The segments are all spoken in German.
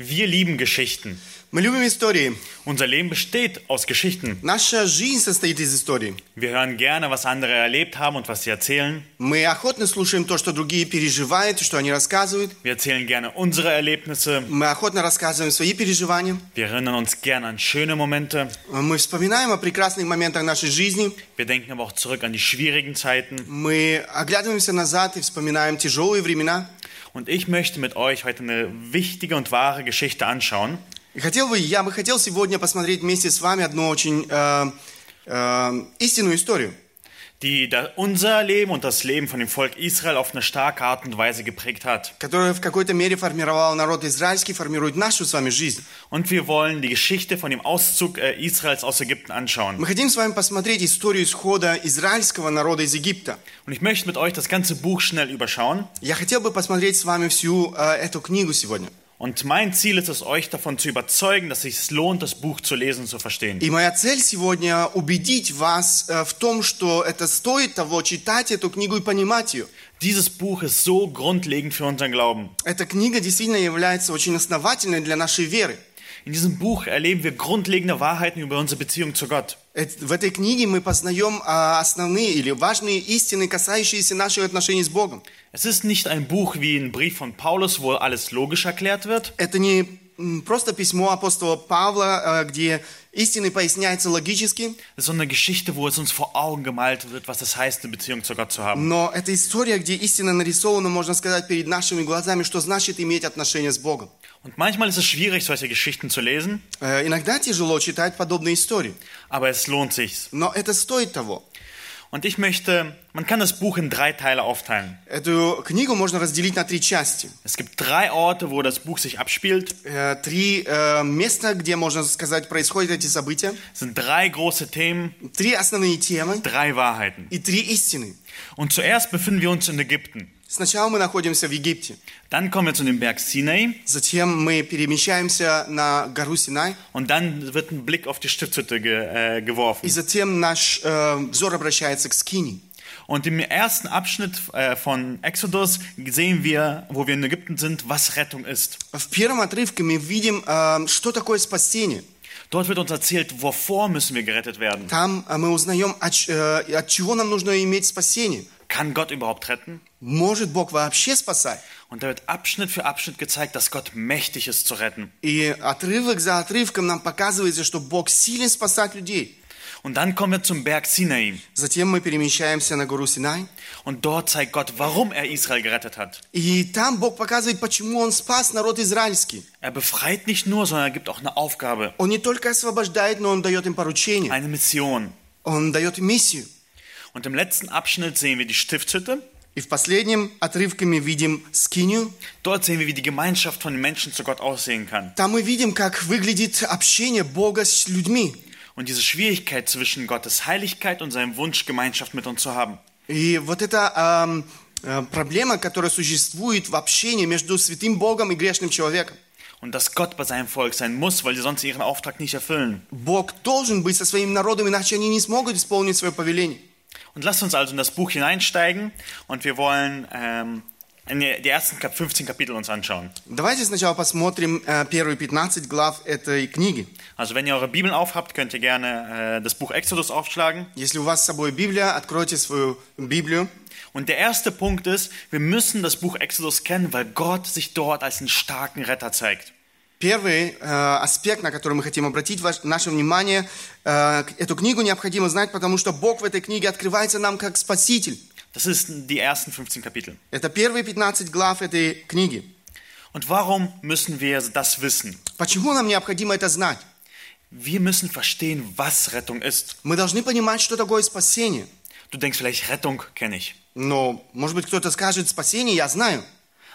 Wir lieben Geschichten. Мы любим истории. Unser Leben besteht aus Geschichten. Наша жизнь состоит из историй. Wir hören gerne, was andere erlebt haben und was sie erzählen. Мы охотно слушаем то, что другие переживают, что они рассказывают. Wir erzählen gerne unsere Erlebnisse. Мы охотно рассказываем свои переживания. Wir erinnern uns gerne an schöne Momente. Мы вспоминаем о прекрасных моментах нашей жизни. Wir denken aber auch zurück an die schwierigen Zeiten. Мы оглядываемся назад и вспоминаем тяжелые времена. Und ich möchte mit euch heute eine wichtige und wahre Geschichte anschauen. И хотел бы, я бы хотел сегодня посмотреть вместе с вами одну очень э, э, истинную историю, die da unser Leben und das Leben von dem Volk Israel auf eine starke Art und Weise geprägt hat. которая в какой-то мере формировала народ израильский, формирует нашу с вами жизнь. Und wir wollen die Geschichte von dem Auszug äh, Israels aus Ägypten anschauen. Мы хотим с вами посмотреть историю исхода израильского народа из Египта. Und ich möchte mit euch das ganze Buch schnell überschauen. Я хотел бы посмотреть с вами всю э, эту книгу сегодня. Und mein Ziel ist es, euch davon zu überzeugen, dass es sich lohnt, das Buch zu lesen und zu verstehen. И моя цель сегодня убедить вас э, в том, что это стоит того читать эту книгу и понимать ее. Dieses Buch ist so grundlegend für unseren Glauben. Эта книга действительно является очень основательной для нашей веры. In diesem Buch erleben wir grundlegende Wahrheiten über unsere Beziehung zu Gott. В этой книге мы познаем а, основные или важные истины, касающиеся наших отношений с Богом. Es ist nicht ein Buch wie ein Brief von Paulus, wo alles logisch erklärt wird, Это не просто письмо апостола Павла, э, где истины поясняются логически, so eine Geschichte, wo es uns vor Augen gemalt wird, was es heißt, eine Beziehung zu Gott zu haben. но это история, где истина нарисована, можно сказать, перед нашими глазами, что значит иметь отношения с Богом. Und manchmal ist es schwierig, solche Geschichten zu lesen, Э, Иногда тяжело читать подобные истории, aber es lohnt sich. но это стоит того. Und ich möchte, man kann das Buch in drei Teile aufteilen. Эту книгу можно разделить на три части. Es gibt drei Orte, wo das Buch sich abspielt. Э, Три э, места, где, можно сказать, происходят эти события. Es sind drei große Themen, Три основные темы drei Wahrheiten. и три истины. Und zuerst befinden wir uns in Ägypten. Сначала мы находимся в Египте. Dann kommen wir zu dem Berg Sinai Затем мы перемещаемся на гору Синай. und dann wird ein Blick auf die Stiftshütte ge, äh, geworfen. И затем наш э, взор обращается к Скини. Und im ersten Abschnitt äh, von Exodus sehen wir, wo wir in Ägypten sind, was Rettung ist. В первом отрывке мы видим, э, что такое спасение. Dort wird uns erzählt, wovor müssen wir gerettet werden. Там э, мы узнаем, от, ч- э, от чего нам нужно иметь спасение. Kann Gott überhaupt retten? Может Бог вообще спасать? Und da wird Abschnitt für Abschnitt gezeigt, dass Gott mächtig ist zu retten. И отрывок за отрывком нам показывается, что Бог силен спасать людей. Und dann kommen wir zum Berg Sinai. Затем мы перемещаемся на гору Синай. Und dort zeigt Gott, warum er Israel gerettet hat. И там Бог показывает, почему Он спас народ израильский. Er befreit nicht nur, sondern er gibt auch eine Aufgabe, Он не только освобождает, но Он дает им поручение. eine Mission. Он дает им миссию. Und im letzten Abschnitt sehen wir die Stiftshütte. И в последнем отрывке мы видим Скинию. Dort sehen wir, wie die Gemeinschaft von den Menschen zu Gott aussehen kann. Там мы видим, как выглядит общение Бога с людьми. Und diese Schwierigkeit zwischen Gottes Heiligkeit und seinem Wunsch, Gemeinschaft mit uns zu haben. И вот эта эм, э, проблема, которая существует в общении между святым Богом и грешным человеком. Und dass Gott bei seinem Volk sein muss, weil sie sonst ihren Auftrag nicht erfüllen. Bог должен быть со своим народом, иначе они не смогут исполнить свое повеление. Und lasst uns also in das Buch hineinsteigen und wir wollen ähm, in die die ersten Kap 15 Kapitel uns anschauen. Давайте сначала посмотрим э, первые 15 глав этой книги. Also wenn ihr eure Bibeln aufhabt, könnt ihr gerne äh, das Buch Exodus aufschlagen. Если у вас с собой Библия, откройте свою Библию. Und der erste Punkt ist, wir müssen das Buch Exodus kennen, weil Gott sich dort als einen starken Retter zeigt. Первый э, аспект, на который мы хотим обратить ваш- наше внимание, э, эту книгу необходимо знать, потому что Бог в этой книге открывается нам как Спаситель. Das ist die ersten 15 Kapitel. Это первые 15 глав этой книги. Und warum müssen wir das wissen? Почему нам необходимо это знать? Wir müssen verstehen, was Rettung ist. Мы должны понимать, что такое спасение. Du denkst vielleicht, Rettung kenne ich. Но, может быть, кто-то скажет, спасение я знаю.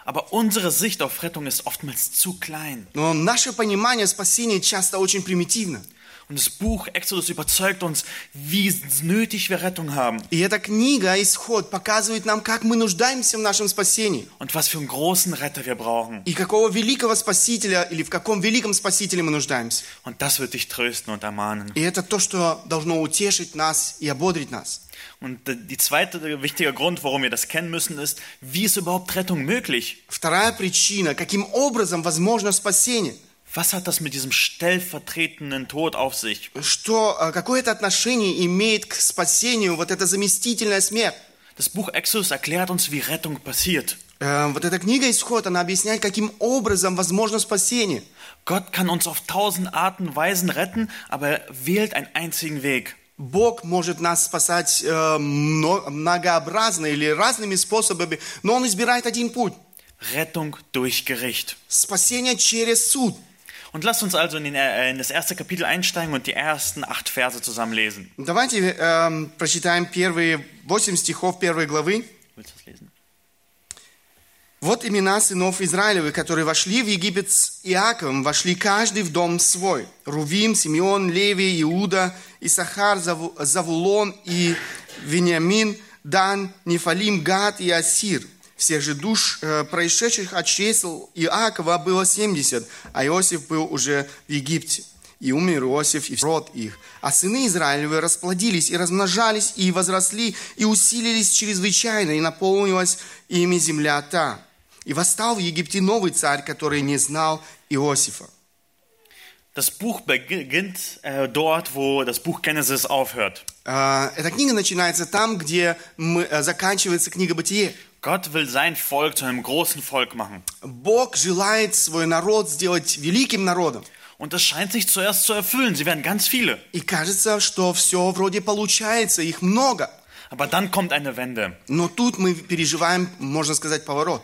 Aber unsere Sicht auf Rettung ist oftmals zu klein. Но наше понимание спасения часто очень примитивно. Und das Buch Exodus überzeugt uns, wie nötig wir Rettung haben И эта книга, Исход, показывает нам, как мы нуждаемся в нашем спасении. und was für einen großen Retter wir brauchen. И какого великого спасителя, или в каком великом спасителе мы нуждаемся. Und das wird dich trösten und ermahnen. И это то, что должно утешить нас и ободрить нас. Und d- die zweite wichtige Grund, warum wir das kennen müssen, ist, wie ist überhaupt Rettung möglich? Вторая причина, каким образом возможно спасение. Was hat das mit diesem stellvertretenden Tod auf sich? Что, э, какое это отношение имеет к спасению вот эта заместительная смерть? Das Buch Exodus erklärt uns, wie Rettung passiert. Э, Вот эта книга Исход, она объясняет, каким образом возможно спасение. Gott kann uns auf tausend Arten und Weisen retten, aber er wählt einen einzigen Weg. Бог может нас спасать э, мно- многообразно или разными способами, но Он избирает один путь. Rettung durch Gericht. Спасение через суд. Und lasst uns also in, den, äh, in das erste Kapitel einsteigen und die ersten acht Verse zusammen lesen. Давайте эм, прочитаем первые восемь стихов первой главы. Willst du das lesen? Вот имена сынов Израилевых, которые вошли в Египет с Иаковом, вошли каждый в дом свой. Рувим, Симеон, Леви, Иуда, Исахар, Заву- Завулон и Вениамин, Дан, Нефалим, Гад и Асир. Всех же душ, э, происшедших от чресел Иакова, было 70, а Иосиф был уже в Египте. И умер Иосиф и род их. А сыны Израилевы расплодились и размножались, и возросли, и усилились чрезвычайно, и наполнилась ими земля та. И восстал в Египте новый царь, который не знал Иосифа. Das Buch beginnt äh, dort, wo das Buch Genesis aufhört. Э, Эта книга начинается там, где мы- э, заканчивается книга Бытие. Gott will sein Volk zu einem großen Volk machen. Бог желает свой народ сделать великим народом. Und das scheint sich zuerst zu erfüllen. Sie werden ganz viele. И кажется, что все вроде получается, их много. Aber dann kommt eine Wende. Но тут мы переживаем, можно сказать, поворот.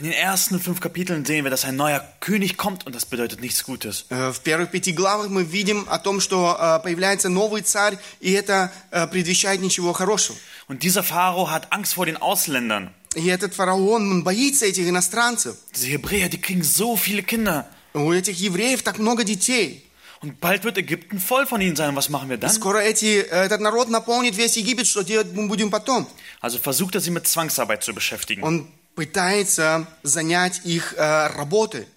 In den ersten fünf Kapiteln sehen wir, dass ein neuer König kommt und das bedeutet nichts Gutes. Э, В первых пяти главах мы видим о том, что э, появляется новый царь, и это э, предвещает ничего хорошего. Und dieser Pharao hat Angst vor den Ausländern. И этот фараон, он боится этих иностранцев. Diese Hebräer, die kriegen so viele Kinder. У этих евреев так много детей. Und bald wird Ägypten voll von ihnen sein. Und was machen wir dann? Скоро эти, э, этот народ наполнит весь Египет, что делать мы будем потом? Also versucht er sie mit Zwangsarbeit zu beschäftigen. Он Пытается занять их э, работой.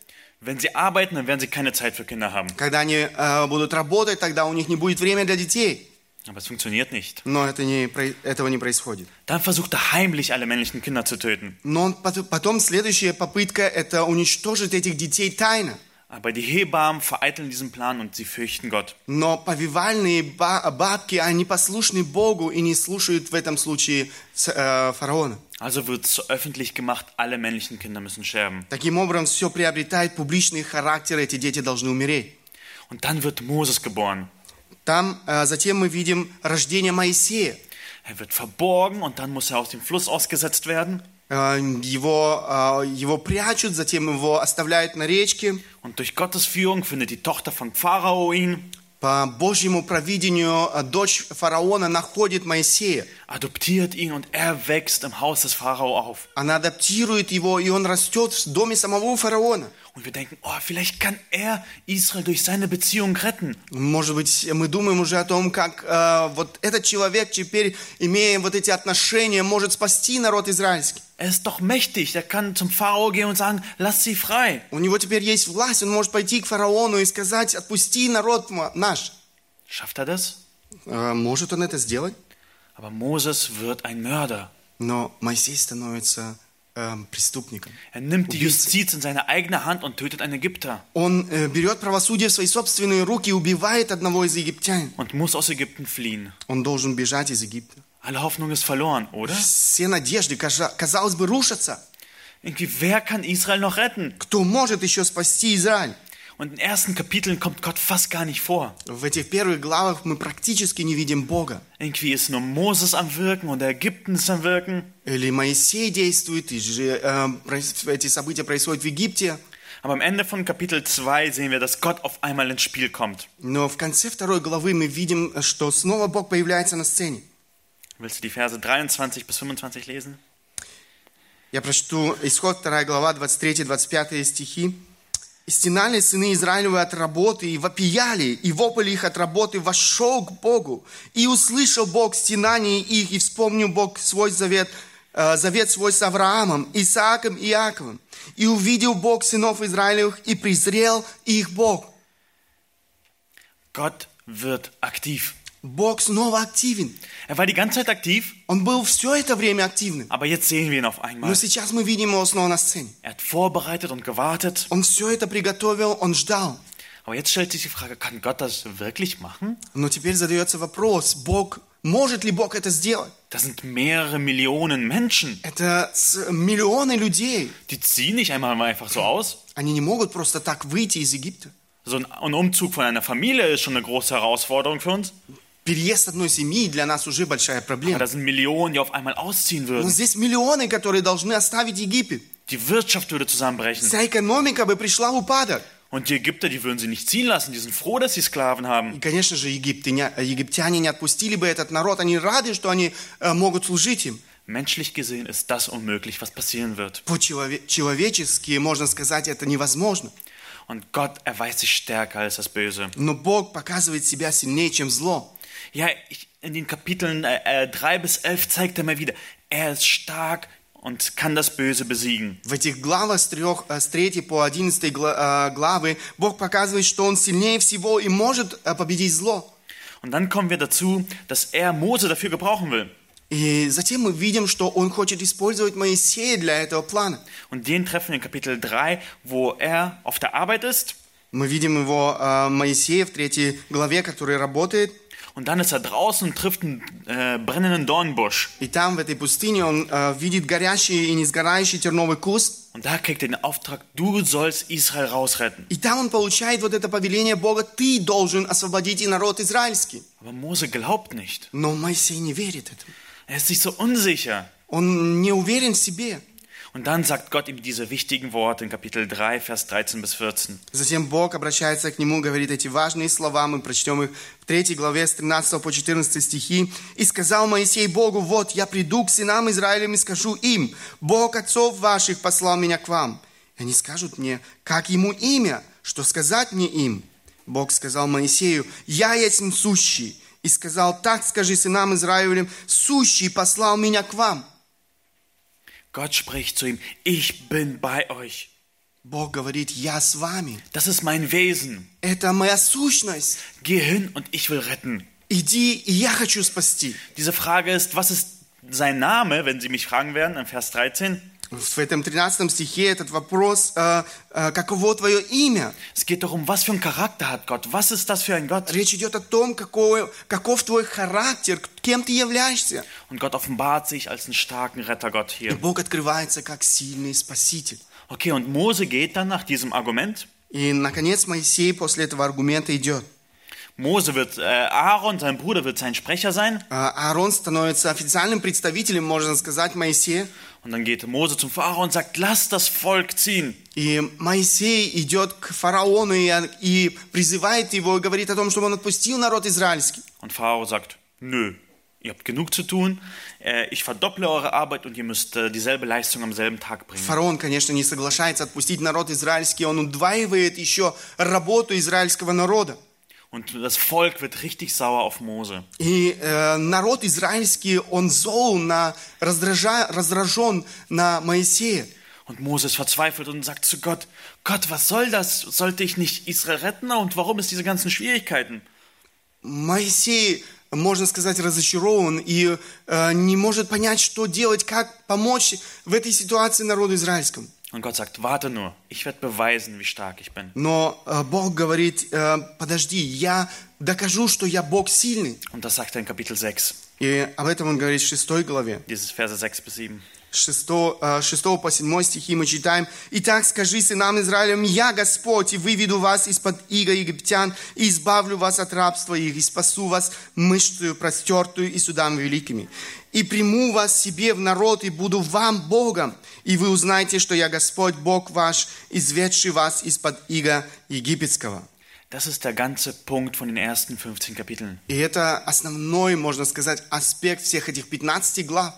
Wenn sie arbeiten, dann werden sie keine Zeit für Kinder haben. Когда они э, будут работать, тогда у них не будет времени для детей. Aber es funktioniert nicht. Но это не, этого не происходит. Dann versucht er heimlich alle männlichen Kinder zu töten. Но он пот- потом следующая попытка – это уничтожить этих детей тайно. Aber die Hebammen vereiteln diesen Plan und sie fürchten Gott. Но повивальные ба- бабки, они послушны Богу и не слушают в этом случае с- э, фараона. Also wird es öffentlich gemacht, alle männlichen Kinder müssen sterben. Таким образом, все приобретает публичный характер, эти дети должны умереть. Und dann wird Moses geboren. Там э, затем мы видим рождение Моисея. Er wird verborgen und dann muss er aus dem Fluss ausgesetzt werden. Э, Его, э, его прячут, затем его оставляют на речке. Und durch Gottes Führung findet die Tochter von Pharao ihn, По Божьему провидению э, дочь фараона находит Моисея. adoptiert ihn und er wächst im Haus des Pharao auf. Она адаптирует его, и он растет в доме самого фараона. Und wir denken, oh, vielleicht kann er Israel durch seine Beziehung retten. Может быть, мы думаем уже о том, как э, вот этот человек теперь, имея вот эти отношения, может спасти народ израильский. Er ist doch mächtig. Er kann zum Pharao gehen und sagen, lass sie frei. У него теперь есть власть, он может пойти к фараону и сказать, отпусти народ м- наш. Schafft er das? Э, может он это сделать? Aber Moses wird ein Mörder. Но Моисей становится э, преступником. Er nimmt die Justiz in seine eigene Hand und tötet einen Ägypter Он э, берет правосудие в свои собственные руки и убивает одного из египтян. und muss aus Ägypten fliehen. Он должен бежать из Египта. Alle Hoffnung ist verloren, oder? Все надежды, кажа- казалось бы, рушатся. Irgendwie, wer kann Israel noch retten? Кто может еще спасти Израиль? Und in den ersten Kapiteln kommt Gott fast gar nicht vor. В этих первых главах мы практически не видим Бога. Irgendwie ist nur Moses am Wirken und der Ägypten ist am Wirken. Или Моисей действует, и же, э, проис- эти события происходят в Египте. Aber am Ende von Kapitel 2 sehen wir, dass Gott auf einmal ins Spiel kommt. Но в конце второй главы мы видим, что снова Бог появляется на сцене. Willst du die Verse 23 bis 25 lesen? Я прочту исход 2 глава, 23-25 стихи. «И стенали сыны Израилевы от работы, и вопияли, и вопль их от работы вошел к Богу. И услышал Бог стенание их, и вспомнил Бог свой завет, э, завет свой с Авраамом, Исааком и Иаковом. И увидел Бог сынов Израилевых, и презрел их Бог». Gott wird aktiv. Бог снова активен. Er war die ganze Zeit aktiv, Он был все это время активным. aber jetzt sehen wir ihn auf einmal. Но сейчас мы видим его снова на сцене. Er hat vorbereitet und gewartet. Он все это приготовил, он ждал. Aber jetzt stellt sich die Frage, kann Gott das wirklich machen? Но теперь задается вопрос, Бог, может ли Бог это сделать? Das sind mehrere Millionen Menschen. Это с- миллионы людей. Die ziehen nicht einmal mal einfach so aus. Они не могут просто так выйти из Египта. So ein ein Umzug von einer Familie ist schon eine große Herausforderung für uns. Переезд одной семьи для нас уже большая Aber проблема. da sind Millionen, die auf einmal ausziehen Но здесь миллионы, которые должны оставить Египет. Die Wirtschaft würde zusammenbrechen. Вся экономика бы пришла в упадок. Und die Ägypter, die würden sie nicht ziehen lassen. Die sind froh, dass sie Sklaven haben. И, конечно же, египтяне, не отпустили бы этот народ. Они рады, что они э, могут служить им. Menschlich gesehen ist das unmöglich, was passieren wird. По-человечески, можно сказать, это невозможно. Und Gott erweist sich stärker als das Böse. Но Бог показывает себя сильнее, чем зло. Ja, ich, in den Kapiteln äh, äh, 3 bis 11 zeigt er mir wieder, er ist stark und kann das Böse besiegen. В этих главах с, трех, э, с 3 по 11 гла- э, главы Бог показывает, что Он сильнее всего и может э, победить зло. Und dann kommen wir dazu, dass er Mose dafür gebrauchen will. И затем мы видим, что Он хочет использовать Моисея для этого плана. Und den treffen wir in Kapitel 3, wo er auf der Arbeit ist. Мы видим его, э, Моисея, в третьей главе, который работает. Und dann ist er draußen und trifft einen äh, brennenden Dornbusch. И там, в этой пустыне, он э, видит горящий и несгорающий терновый куст. Und da kriegt er den Auftrag, du sollst Israel rausretten. И там он получает вот это повеление Бога, ты должен освободить и народ израильский. Aber Mose glaubt nicht. Но Моисей не верит этому. Er ist sich so unsicher. Он не уверен в себе. Und dann sagt Gott ihm diese wichtigen Worte in Kapitel 3, Vers 13 bis 14. Затем Бог обращается к нему, говорит эти важные слова, мы прочтем их в 3 главе с 13 по 14 стихи. «И сказал Моисей Богу, вот я приду к сынам Израилем и скажу им, Бог отцов ваших послал меня к вам. И они скажут мне, как ему имя, что сказать мне им?» Бог сказал Моисею, «Я есть сущий». И сказал, так скажи сынам Израилем, сущий послал меня к вам. Gott spricht zu ihm, ich bin bei euch. Бог говорит, я с вами. Das ist mein Wesen. Это моя сущность. Geh hin und ich will retten. Иди, и я хочу спасти. Diese Frage ist, was ist sein Name, wenn Sie mich fragen werden, in Vers 13? В этом 13 стихе этот вопрос, э, э, каково твое имя? Es geht darum, was für einen Charakter hat Gott? Was ist das für ein Gott? Речь идет о том, какой, каков твой характер, кем ты являешься. Und Gott offenbart sich als einen starken Rettergott И hier. Бог открывается как сильный спаситель. Okay, und Mose geht dann nach diesem Argument. И, наконец, Моисей после этого аргумента идет. Mose wird, äh, Aaron, sein Bruder, wird sein Sprecher sein. А Аарон становится официальным представителем, можно сказать, Моисея. Und dann geht Mose zum Pharao und sagt, lass das Volk ziehen. И Моисей идет к фараону и, и призывает его и говорит о том, чтобы он отпустил народ израильский. Und Pharao sagt, nö, ihr habt genug zu tun. Äh, ich verdopple eure Arbeit und ihr müsst äh, dieselbe Leistung am selben Tag bringen. Фараон, конечно, не соглашается отпустить народ израильский, он удваивает еще работу израильского народа. Und das Volk wird richtig sauer auf Mose. И э, народ израильский, он зол, на, раздража, раздражен на Моисея. Und Mose ist verzweifelt und sagt zu Gott, Gott, was soll das? Sollte ich nicht Israel retten? Und warum ist diese ganzen Schwierigkeiten? Моисей, можно сказать, разочарован и э, не может понять, что делать, как помочь в этой ситуации народу израильскому. Und Gott sagt, warte nur, ich werde beweisen, wie stark ich bin. Но э, Бог говорит, э, подожди, я докажу, что я Бог сильный. Und das sagt er in Kapitel 6, И об этом он говорит в 6 главе. dieses Verse 6 bis 7. 6, 6 по 7 стихи мы читаем. «Итак, скажи сынам Израилем, я Господь, и выведу вас из-под иго египтян, и избавлю вас от рабства их, и спасу вас мышцею простертую и судами великими. И приму вас себе в народ, и буду вам Богом, и вы узнаете, что я Господь, Бог ваш, изведший вас из-под иго египетского». Das ist der ganze Punkt von den ersten 15 Kapiteln. И это основной, можно сказать, аспект всех этих 15 глав.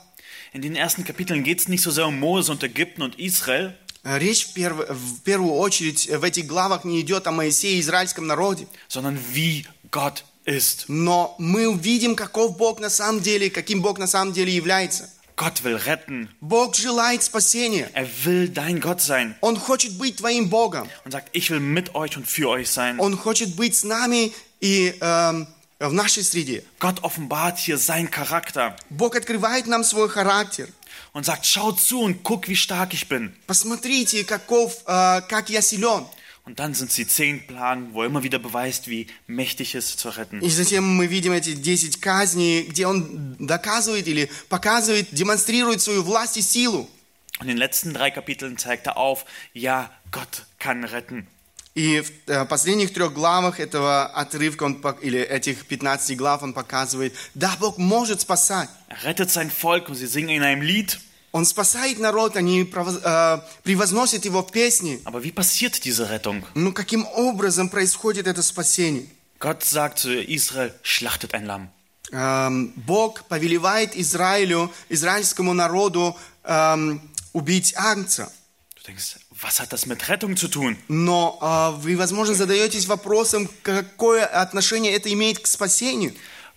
In den ersten Kapiteln geht es nicht so sehr um Mose und Ägypten und Israel, Речь в, перв- в первую очередь в этих главах не идет о Моисее и израильском народе, sondern wie Gott ist. но мы увидим, каков Бог на самом деле, каким Бог на самом деле является. Gott will retten. Бог желает спасения. Er will dein Gott sein Он хочет быть твоим Богом. und sagt, ich will mit euch und für euch sein. Он хочет быть с нами и эм, в нашей среде. Gott offenbart hier seinen Charakter Бог открывает нам свой характер. und sagt, schau zu und guck, wie stark ich bin. Посмотрите, каков, э, как я силен. Und dann sind es die zehn Plagen, wo er immer wieder beweist, wie mächtig es ist zu retten. И затем мы видим эти 10 казней, где он доказывает или показывает, демонстрирует свою власть и силу. Und in den letzten drei Kapiteln zeigt er auf, ja, Gott kann retten. И в э, последних трех главах этого отрывка, он, или этих 15 глав, он показывает, да, Бог может спасать. Er rettet sein Volk und sie singen in einem Lied. Он спасает народ, они э, превозносят его в песни. Aber wie passiert diese Rettung? Ну, каким образом происходит это спасение? Gott sagt zu Israel, schlachtet ein Lamm. Эм, Бог повелевает Израилю, израильскому народу эм, убить агнца. Du denkst, was hat das mit Rettung zu tun? Но э, вы, возможно, задаетесь вопросом, какое отношение это имеет к спасению.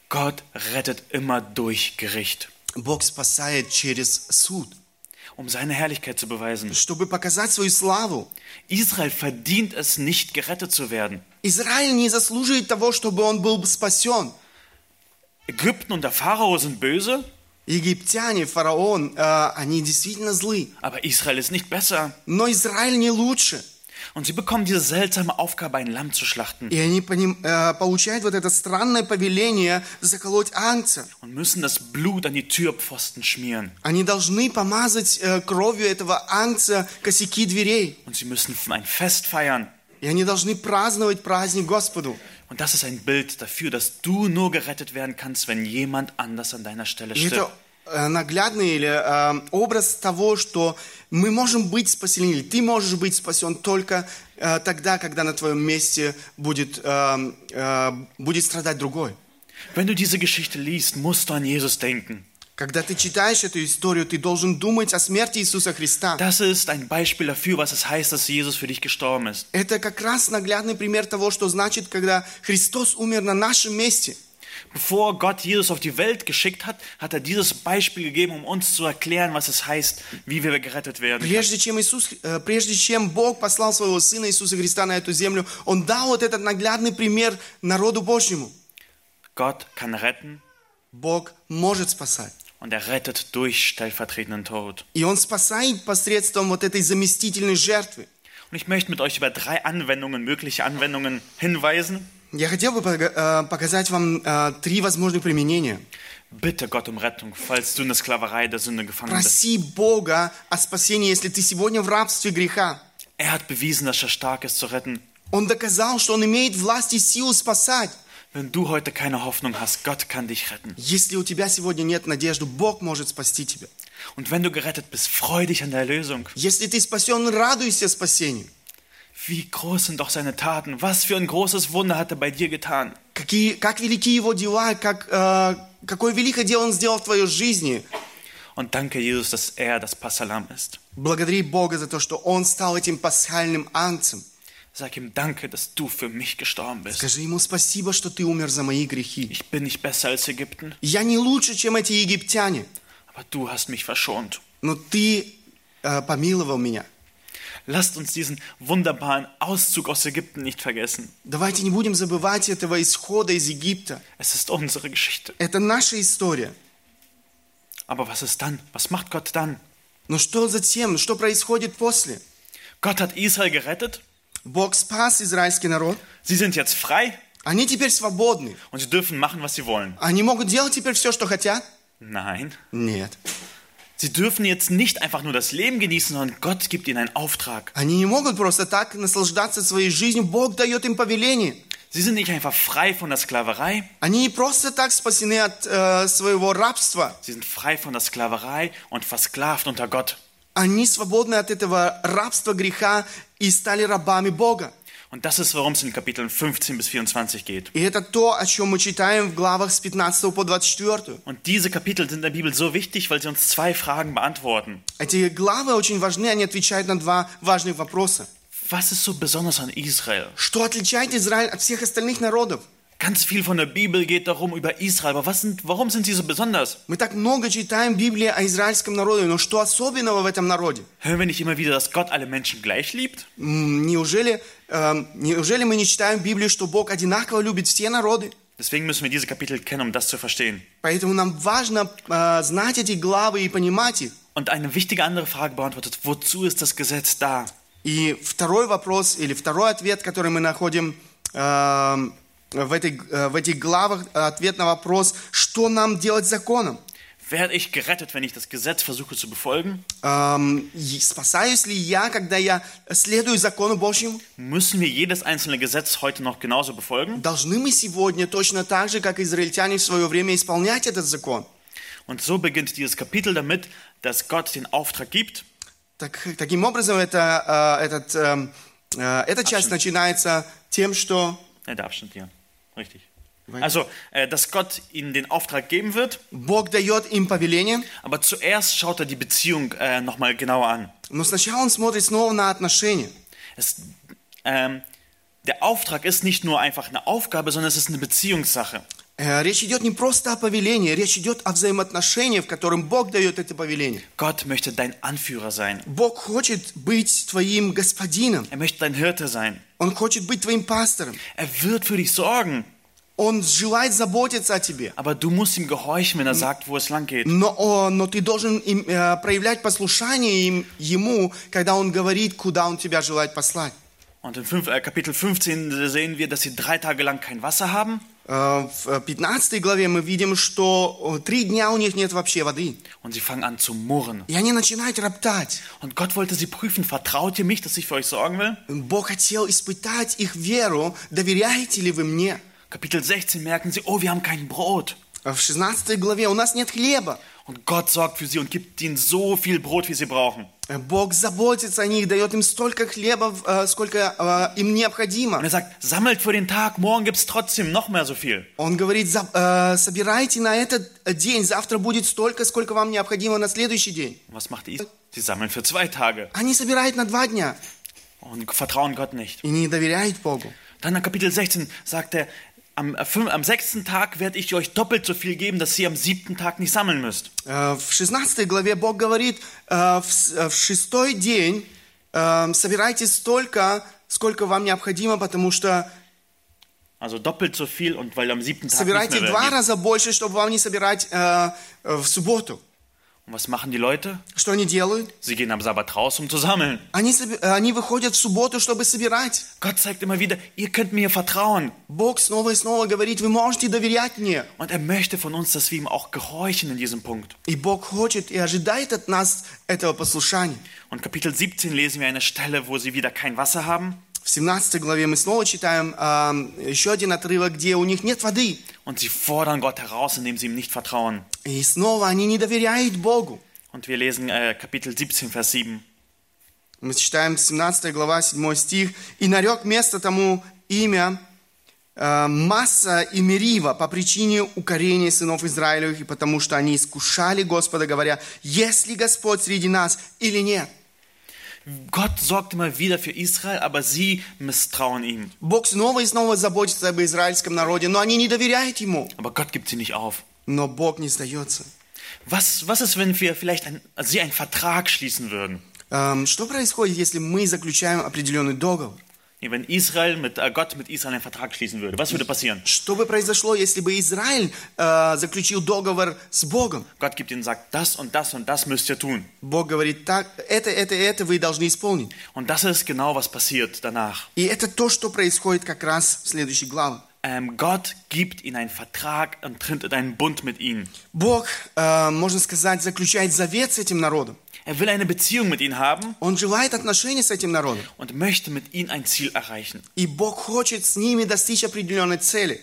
Gott rettet immer durch Gericht, Бог спасает через суд, um seine Herrlichkeit zu beweisen. чтобы показать свою славу. Israel verdient es nicht, gerettet zu werden. Израиль не заслуживает того, чтобы он был спасен. Ägypten und der Pharao sind böse, Египтяне, фараон, э, они действительно злы. aber Israel ist nicht besser. Но Израиль не лучше. Und sie bekommen diese seltsame Aufgabe, ein Lamm zu schlachten И они э, получают вот это странное повеление заколоть ангца. und müssen das Blut an die Türpfosten schmieren. Они должны помазать э, кровью этого ангца косяки дверей. Und sie müssen ein Fest feiern. И они должны праздновать праздник Господу. Und das ist ein Bild dafür, dass du nur gerettet werden kannst, wenn jemand anders an deiner Stelle И это stirbt. э, наглядный или э, образ того, что мы можем быть спасены, или ты можешь быть спасен только э, тогда, когда на твоем месте будет, э, э, будет страдать другой. Wenn du diese Geschichte liest, musst du an Jesus denken. Когда ты читаешь эту историю, ты должен думать о смерти Иисуса Христа. Das ist ein Beispiel dafür, was es heißt, dass Jesus für dich gestorben ist. Это как раз наглядный пример того, что значит, когда Христос умер на нашем месте. Bevor Gott Jesus auf die Welt geschickt hat, hat er dieses Beispiel gegeben, um uns zu erklären, was es heißt, wie wir gerettet werden. Прежде чем, Иисус, э, прежде чем Бог послал своего Сына Иисуса Христа на эту землю, Он дал вот этот наглядный пример народу Божьему. Gott kann retten Бог может спасать. und er rettet durch stellvertretenden Tod. И Он спасает посредством вот этой заместительной жертвы. Und ich möchte mit euch über drei Anwendungen, mögliche Anwendungen hinweisen. Я хотел бы пога- э, показать вам э, три возможных применения. Bitte Gott um Rettung, falls du in der Sklaverei der Sünde gefangen bist. Проси Бога о спасении, если ты сегодня в рабстве греха. Er hat bewiesen, dass er stark ist zu retten. Он доказал, что Он имеет власть и силу спасать. Wenn du heute keine Hoffnung hast, Gott kann dich retten. Если у тебя сегодня нет надежды, Бог может спасти тебя. Und wenn du gerettet bist, freu dich an der Erlösung. Если ты спасен, радуйся спасению. Wie groß sind doch seine Taten. Was für ein großes Wunder hat er bei dir getan. Какие, как велики Его дела, как, э, какое великое дело Он сделал в твоей жизни. Und danke Jesus, dass er das Passalam ist. Благодари Бога за то, что Он стал этим пасхальным ангцем. Sag ihm danke, dass du für mich gestorben bist. Скажи Ему спасибо, что Ты умер за мои грехи. Ich bin nicht besser als Ägypten, Я не лучше, чем эти египтяне, aber du hast mich verschont. но Ты э, помиловал меня. Lasst uns diesen wunderbaren Auszug aus Ägypten nicht vergessen. Давайте не будем забывать этого исхода из Египта. Es ist unsere Geschichte. Это наша история. Aber was ist dann? Was macht Gott dann? Но что затем? Что происходит после? Gott hat Israel gerettet. Бог спас израильский народ. Sie sind jetzt frei Они теперь свободны. und sie dürfen machen, was sie wollen. Они могут делать теперь все, что хотят? Nein. Нет. Sie dürfen jetzt nicht einfach nur das Leben genießen, sondern Gott gibt ihnen einen Auftrag. Они не могут просто так наслаждаться своей жизнью. Бог дает им повеление. Sie sind nicht einfach frei von der Sklaverei, Они не просто так спасены от э, своего рабства. sie sind frei von der Sklaverei und versklavt unter Gott. Они свободны от этого рабства греха и стали рабами Бога. Und das ist, worum es in Kapiteln 15 bis 24 geht. И это то, о чем мы читаем в главах с 15 по 24. Und diese Kapitel sind in der Bibel so wichtig, weil sie uns zwei Fragen beantworten. Эти главы очень важны, они отвечают на два важных вопроса. Was ist so besonders an Israel? Что отличает Израиль от всех остальных народов? Ganz viel von der Bibel geht darum über Israel, aber was sind, warum sind sie so besonders? Мы так много читаем Библии о израильском народе, но что особенного в этом народе? Hören wir nicht immer wieder, dass Gott alle Menschen gleich liebt? М, Неужели, эм, неужели мы не читаем в Библии, что Бог одинаково любит все народы? Deswegen müssen wir diese Kapitel kennen, um das zu verstehen. Поэтому нам важно э, знать эти главы и понимать их. Und eine wichtige andere Frage beantwortet, wozu ist das Gesetz da? И второй вопрос или второй ответ, который мы находим э, в, этой, э, в этих главах, ответ на вопрос, что нам делать с законом. Werde ich gerettet, wenn ich das Gesetz versuche zu befolgen? И спасаюсь ли я, когда я следую закону Божьему? Müssen wir jedes einzelne Gesetz heute noch genauso befolgen? Должны мы сегодня точно так же, как израильтяне в свое время, исполнять этот закон? Und so beginnt dieses Kapitel damit, dass Gott den Auftrag gibt, Так, таким образом, это, э, этот, эм, э, эта часть начинается тем, что Abschnitt hier. Richtig. Also, äh, dass Gott ihnen den Auftrag geben wird, Бог дает им повеление, aber zuerst schaut er die Beziehung äh, nochmal genauer an. но сначала он смотрит снова на отношения. Es, ähm, der Auftrag ist nicht nur einfach eine Aufgabe, sondern es ist eine Beziehungssache. Э, Речь идет не просто о повелении, речь идет о взаимоотношениях, в котором Бог дает это повеление. Gott möchte dein Anführer sein. Бог хочет быть твоим господином, Er möchte dein Hirte sein. Он хочет быть твоим пастором, Er wird für dich sorgen, Он желает заботиться о тебе. aber du musst ihm gehorchen, wenn er sagt, wo es lang geht. Но, но ты должен им, э, проявлять послушание им, Ему, когда Он говорит, куда Он тебя желает послать. Und in fünf, äh, Kapitel 15 sehen wir, dass sie drei Tage lang kein Wasser haben. Э, В 15 главе мы видим, что э, три дня у них нет вообще воды. Und sie fangen an zu murren. И они начинают роптать. Und Gott wollte sie prüfen. Vertraut ihr mich, dass ich für euch sorgen will? Бог хотел испытать их веру. Доверяете ли вы мне? Kapitel 16 merken sie, oh, wir haben kein Brot. В 16 главе у нас нет хлеба. Und Gott sorgt für sie und gibt ihnen so viel Brot, wie sie brauchen. Бог заботится о них, дает им столько хлеба, э, сколько э, им Und необходимо. er sagt, sammelt für den Tag, morgen gibt es trotzdem noch mehr so viel. Он говорит, «За- э, собирайте на этот день, завтра будет столько, сколько вам необходимо на следующий день. Was macht? Sie sammeln für zwei Tage Они собирают на два дня und vertrauen Gott nicht. и не доверяют Богу. Dann in Kapitel 16 sagt er, am, äh, fünf- am sechsten Tag werde ich euch doppelt so viel geben, dass ihr am siebten Tag nicht sammeln müsst. Э, В 16 главе Бог говорит, э, в с- в шестой день э, собирайте столько, сколько вам необходимо, потому что Also doppelt so viel und weil am siebten Tag nicht собирайте mehr два werden. раза больше, чтобы вам не собирать э, э, в субботу. Und was machen die Leute? Что они делают? Sie gehen am Sabbat raus, um zu sammeln. Они, соби- э, они выходят в субботу, чтобы собирать. Gott zeigt immer wieder, ihr könnt mir vertrauen. Бог снова и снова говорит, вы можете доверять мне. Und er möchte von uns, dass wir ihm auch gehorchen in diesem Punkt. И Бог хочет и ожидает от нас этого послушания. Und Kapitel 17 lesen wir eine Stelle, wo sie wieder kein Wasser haben. В 17 главе мы снова читаем э, еще один отрывок, где у них нет воды. Und sie fordern Gott heraus, indem sie ihm nicht vertrauen. И снова они не доверяют Богу. Und wir lesen äh, Kapitel 17, Vers 7. Мы читаем 17 глава, 7 стих. «И нарек место тому имя э, Масса и Мерива по причине укорения сынов Израилевых, и потому что они искушали Господа, говоря, есть ли Господь среди нас или нет». Gott sorgt immer wieder für Israel, aber sie misstrauen ihm. Бог снова и снова заботится об израильском народе, но они не доверяют Ему. Aber Gott gibt sie nicht auf. Но Бог не сдается. Was, was ist, wenn wir vielleicht ein, also sie einen Vertrag schließen würden? Эм, Что происходит, если мы заключаем определенный договор? Nee, Wenn Israel mit äh, Gott mit Israel einen Vertrag schließen würde, was würde passieren? Что бы произошло, если бы Израиль э, заключил договор с Богом? Gott gibt ihnen sagt, das und das und das müsst ihr tun. Бог говорит, так, это, это, это вы должны исполнить. Und das ist genau, was passiert danach. И это то, что происходит как раз в следующей главе. Ähm, Gott gibt ihnen einen Vertrag und tritt einen Bund mit ihnen. Бог, э, можно сказать, заключает завет с этим народом. Er will eine Beziehung mit ihnen haben Он желает отношений с этим народом. und möchte mit ihnen ein Ziel erreichen. И Бог хочет с ними достичь определенной цели.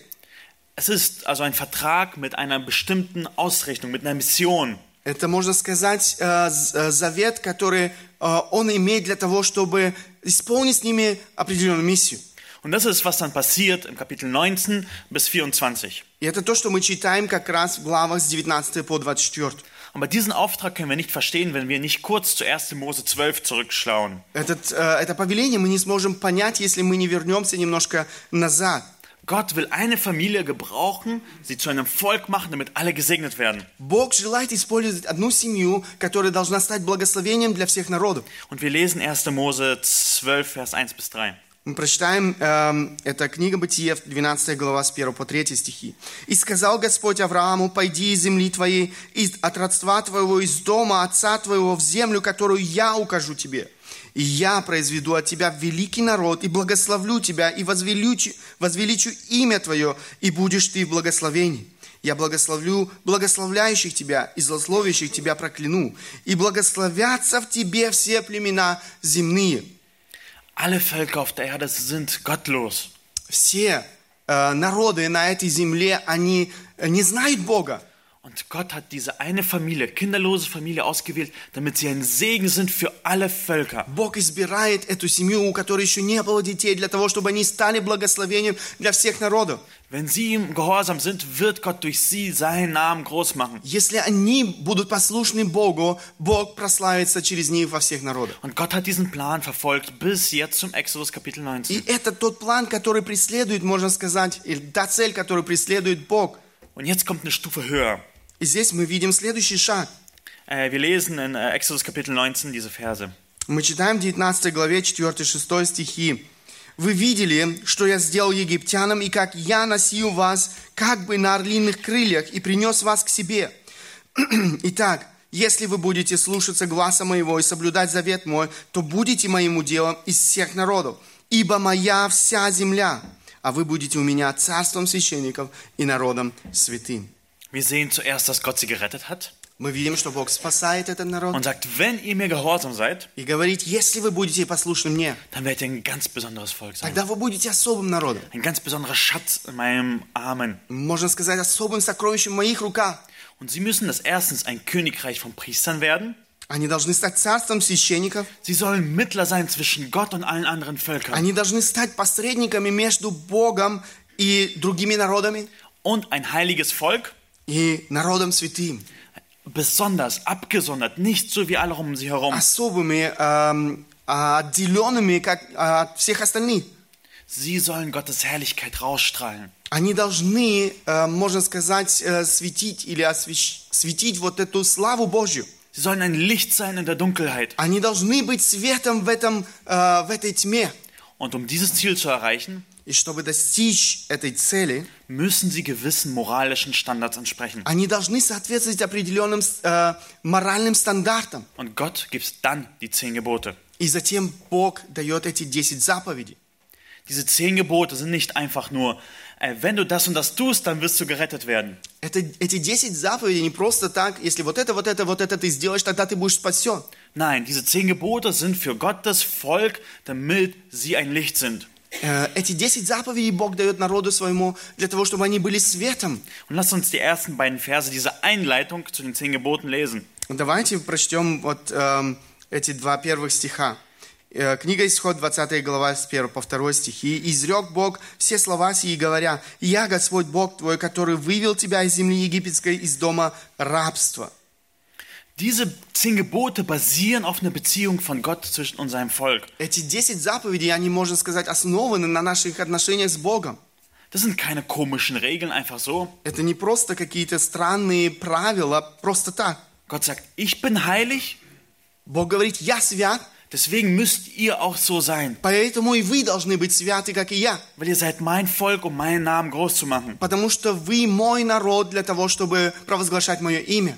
Es ist also ein Vertrag mit einer bestimmten Ausrichtung, mit einer Mission. Это, можно сказать, э, з- э, завет, который э, он имеет для того, чтобы исполнить с ними определенную миссию. Und das ist, was dann passiert im Kapitel 19 bis 24. И это то, что мы читаем как раз в главах с 19 по 24. Aber diesen Auftrag können wir nicht verstehen, wenn wir nicht kurz zu 1. Mose 12 zurückschauen. Этот, э, это повеление мы не сможем понять, если мы не вернемся немножко назад. Gott will eine Familie gebrauchen, sie zu einem Volk machen, damit alle gesegnet werden. Бог желает использовать одну семью, которая должна стать благословением для всех народов. Und wir lesen 1. Mose 12, Vers 1 bis 3. Мы прочитаем, эм, это книга Бытия, 12 глава, с 1 по 3 стихи. «И сказал Господь Аврааму, пойди из земли твоей, из, от родства твоего, из дома отца твоего, в землю, которую я укажу тебе. И я произведу от тебя великий народ, и благословлю тебя, и возвеличу, возвеличу имя твое, и будешь ты в благословении. Я благословлю благословляющих тебя, и злословящих тебя прокляну, и благословятся в тебе все племена земные». Alle Völker auf der Erde sind gottlos. Все э, народы на этой земле, они э, не знают Бога. Und Gott hat diese eine Familie, kinderlose Familie ausgewählt, damit sie ein Segen sind für alle Völker. Бог избирает эту семью, у которой еще не было детей, для того, чтобы они стали благословением для всех народов. Wenn sie ihm gehorsam sind, wird Gott durch sie seinen Namen groß machen. Если они будут послушны Богу, Бог прославится через них во всех народах. Und Gott hat diesen Plan verfolgt bis jetzt zum Exodus Kapitel И 19. это тот план, который преследует, можно сказать, или та цель, которую преследует Бог. Und jetzt kommt eine Stufe höher. И здесь мы видим следующий шаг. Äh, wir lesen in äh, Exodus Kapitel 19 diese Verse. Мы читаем в 19 главе 4-6 стихи. «Вы видели, что я сделал египтянам, и как я носил вас, как бы на орлиных крыльях, и принес вас к себе. Итак, если вы будете слушаться гласа моего и соблюдать завет мой, то будете моим уделом из всех народов, ибо моя вся земля, а вы будете у меня царством священников и народом святым». Wir sehen zuerst, dass Gott Мы видим, что Бог спасает этот народ und sagt, wenn ihr mir gehorsam seid, и говорит, если вы будете послушны мне, dann werdet ihr ein ganz besonderes Volk sein. тогда вы будете особым народом. Ein ganz besonderer Schatz in meinem Armen. можно сказать, особым сокровищем в моих руках. Und sie müssen das erstens ein Königreich von Priestern werden. Они должны стать царством священников. Sie sollen Mittler sein zwischen Gott und allen anderen Völkern. Они должны стать посредниками между Богом и другими народами Und ein heiliges Volk, и народом святым. besonders, abgesondert, nicht so wie alle um sie herum. Особыми, эм, отделенными как, от всех остальных. Sie sollen Gottes Herrlichkeit rausstrahlen. Они должны, э, можно сказать, э, светить или освещ- светить вот эту славу Божью. Sie sollen ein Licht sein in der Dunkelheit. Они должны быть светом в, этом, э, в этой тьме. Und um dieses Ziel zu erreichen, И чтобы достичь этой цели, müssen sie gewissen moralischen Standards entsprechen. они должны соответствовать определенным э, моральным стандартам. Und Gott gibt dann die zehn Gebote. И затем Бог дает эти 10 заповедей. Diese zehn Gebote sind nicht einfach nur, äh, wenn du das und das tust, dann wirst du gerettet werden. Это, эти 10 заповедей не просто так, если вот это, вот это, вот это ты сделаешь, тогда ты будешь спасен. Nein, diese zehn Gebote sind für Gottes Volk, damit sie ein Licht sind. Э, Эти 10 заповедей Бог дает народу своему для того, чтобы они были светом. Und lasst uns die ersten beiden Verse dieser Einleitung zu den zehn Geboten lesen. Давайте прочтем вот эм, эти два первых стиха. Э, Книга Исход, 20 глава, с 1 по 2 стихи. «И изрек Бог все слова сии, говоря, «Я, Господь Бог твой, который вывел тебя из земли египетской, из дома рабства». Diese zehn Gebote basieren auf einer Beziehung von Gott zwischen und seinem Volk. Эти 10 заповедей, они, можно сказать, основаны на наших отношениях с Богом. Das sind keine komischen Regeln einfach so. Это не просто какие-то странные правила, просто так. Gott sagt, ich bin heilig, Бог говорит, я свят, deswegen müsst ihr auch so sein, поэтому и вы должны быть святы, как и я. weil ihr seid mein Volk, um meinen Namen groß zu machen. Потому что вы мой народ для того, чтобы провозглашать мое имя.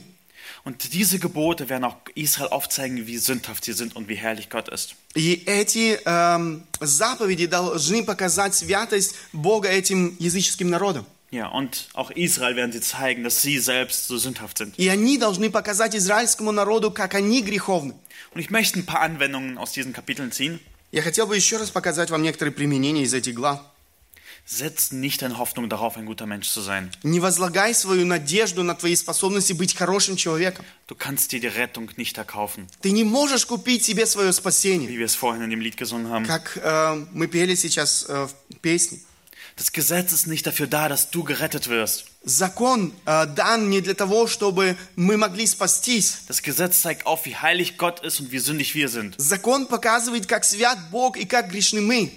Und diese Gebote werden auch Israel aufzeigen, wie sündhaft sie sind und wie herrlich Gott ist. И эти эм, заповеди должны показать святость Бога этим языческим народам. Ja, und auch Israel werden sie zeigen, dass sie selbst so sündhaft sind. И они должны показать израильскому народу, как они греховны. Und ich möchte ein paar Anwendungen aus diesen Kapiteln ziehen. Я хотел бы еще раз показать вам некоторые применения из этих глав. Setz nicht deine Hoffnung darauf, ein guter Mensch zu sein. Не возлагай свою надежду на твои способности быть хорошим человеком. Du kannst dir die Rettung nicht erkaufen, Ты не можешь купить себе свое спасение. wie wir es vorhin in dem Lied gesungen haben. Как э, мы пели сейчас э, в песне. Das Gesetz ist nicht dafür da, dass du gerettet wirst. Закон э, дан не для того, чтобы мы могли спастись. Das Gesetz zeigt auf, wie heilig Gott ist und wie sündig wir sind. Закон показывает, как свят Бог и как грешны мы.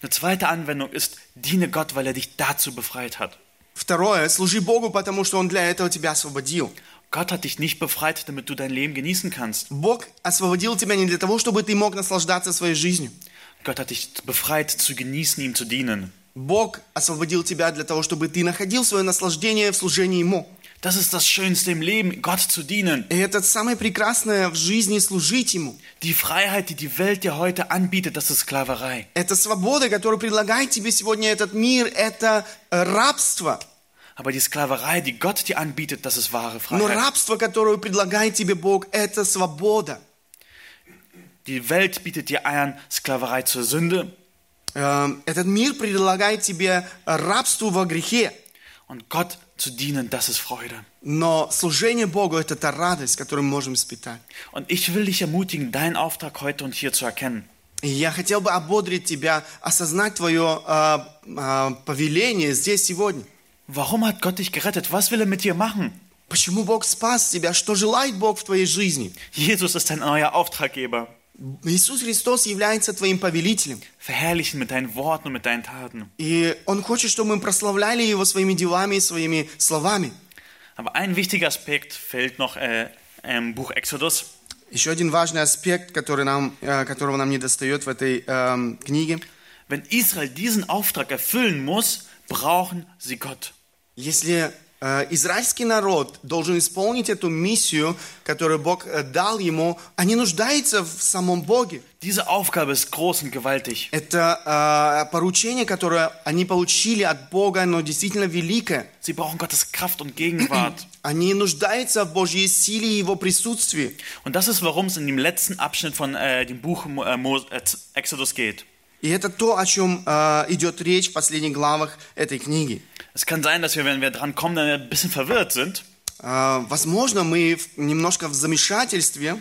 Eine zweite Anwendung ist, diene Gott, weil er dich dazu befreit hat. Второе, служи Богу, потому что Он для этого тебя освободил. Gott hat dich nicht befreit, damit du dein Leben genießen kannst. Бог освободил тебя не для того, чтобы ты мог наслаждаться своей жизнью. Gott hat dich befreit, zu genießen, ihm zu dienen. Бог освободил тебя для того, чтобы ты находил свое наслаждение в служении Ему. Das ist das Schönste im Leben, Gott zu dienen. Это самое прекрасное в жизни служить Ему. Die Freiheit, die die Welt dir heute anbietet, das ist Sklaverei. Это свобода, которую предлагает тебе сегодня этот мир, это э, рабство. Aber die Sklaverei, die Gott dir anbietet, das ist wahre Но Freiheit. рабство, которое предлагает тебе Бог, это свобода. Die Welt bietet dir an Sklaverei zur Sünde Э, Этот мир предлагает тебе рабство во грехе. und Gott zu dienen, das ist Freude. Но служение Богу – это та радость, которую мы можем испытать. Und ich will dich ermutigen, deinen Auftrag heute und hier zu erkennen. И я хотел бы ободрить тебя, осознать твое э, э, повеление здесь сегодня. Warum hat Gott dich gerettet? Was will er mit dir machen? Почему Бог спас тебя? Что желает Бог в твоей жизни? Jesus ist dein neuer Auftraggeber. Иисус Христос является твоим повелителем. Verherrlichen mit deinen Worten und mit deinen Taten. И Он хочет, чтобы мы прославляли Его своими делами и своими словами. Aber ein wichtiger Aspekt fehlt noch äh, im Buch Exodus. Еще один важный аспект, который нам, э, которого нам не достает в этой эм, книге. Wenn Israel diesen Auftrag erfüllen muss, brauchen sie Gott. Если э, израильский народ должен исполнить эту миссию, которую Бог э, дал ему, они нуждаются в самом Боге. Diese Aufgabe ist groß und gewaltig. Это э, поручение, которое они получили от Бога, но действительно великое. Sie brauchen Gottes Kraft und Gegenwart. Они нуждаются в Божьей силе и Его присутствии. Und das ist, warum es in dem letzten Abschnitt von äh, dem Buch äh, äh, Exodus geht. И это то, о чем э, идет речь в последних главах этой книги. Es kann sein, dass wir, wenn wir dran kommen, dann ein bisschen verwirrt sind. Э, возможно, мы немножко в замешательстве,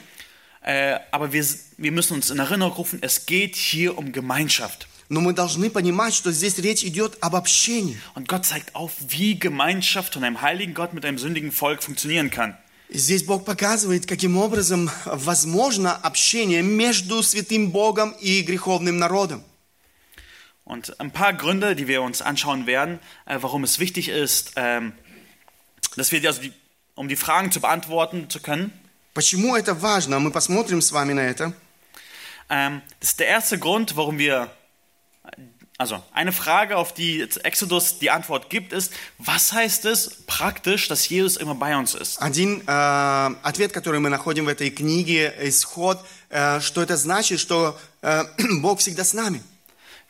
Äh, aber wir, wir müssen uns in Erinnerung rufen, es geht hier um Gemeinschaft. но мы должны понимать, что здесь речь идет об общении. Und Gott zeigt auf, wie Gemeinschaft von einem heiligen Gott mit einem sündigen Volk funktionieren kann. И здесь Бог показывает, каким образом возможно общение между святым Богом и греховным народом. Und ein paar Gründe, die wir uns anschauen werden, äh, warum es wichtig ist, ähm, dass wir also die, um die Fragen zu beantworten zu können. Почему это важно? Мы посмотрим с вами на это. Ähm, das ist der erste Grund, warum wir, also eine Frage, auf die jetzt Exodus die Antwort gibt, ist, was heißt es praktisch, dass Jesus immer bei uns ist? Один э, ответ, который мы находим в этой книге, исход, э, что это значит, что э, Бог всегда с нами.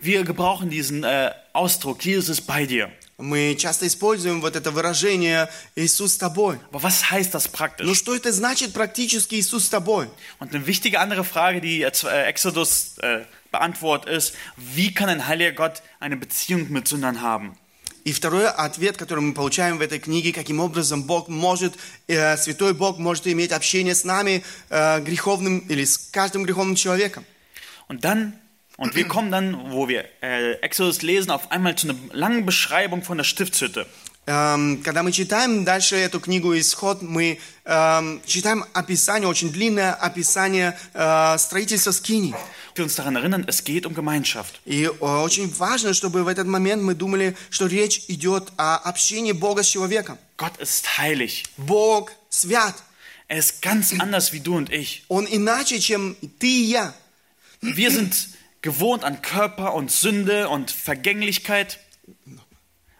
Wir gebrauchen diesen äh, Ausdruck, Jesus ist bei dir. Мы часто используем вот это выражение «Иисус с тобой». Aber was heißt das praktisch? Но что это значит практически «Иисус с тобой»? Und eine wichtige andere Frage, die jetzt, äh, Exodus äh, beantwortet ist, wie kann ein heiliger Gott eine Beziehung mit Sündern haben? И второй ответ, который мы получаем в этой книге, каким образом Бог может, э, Святой Бог может иметь общение с нами, э, греховным или с каждым греховным человеком. Und dann, und wir kommen dann, wo wir äh, Exodus lesen, auf einmal zu einer langen Beschreibung von der Stiftshütte. Эм, Когда мы читаем дальше эту книгу «Исход», мы эм, читаем описание, очень длинное описание э, строительства скини. Wir uns daran erinnern, es geht um Gemeinschaft. И э, очень важно, чтобы в этот момент мы думали, что речь идет о общении Бога с человеком. Gott ist heilig. Бог свят. Er ist ganz anders wie du und ich. Он иначе, чем ты и я. Wir sind gewohnt an Körper und Sünde und Vergänglichkeit.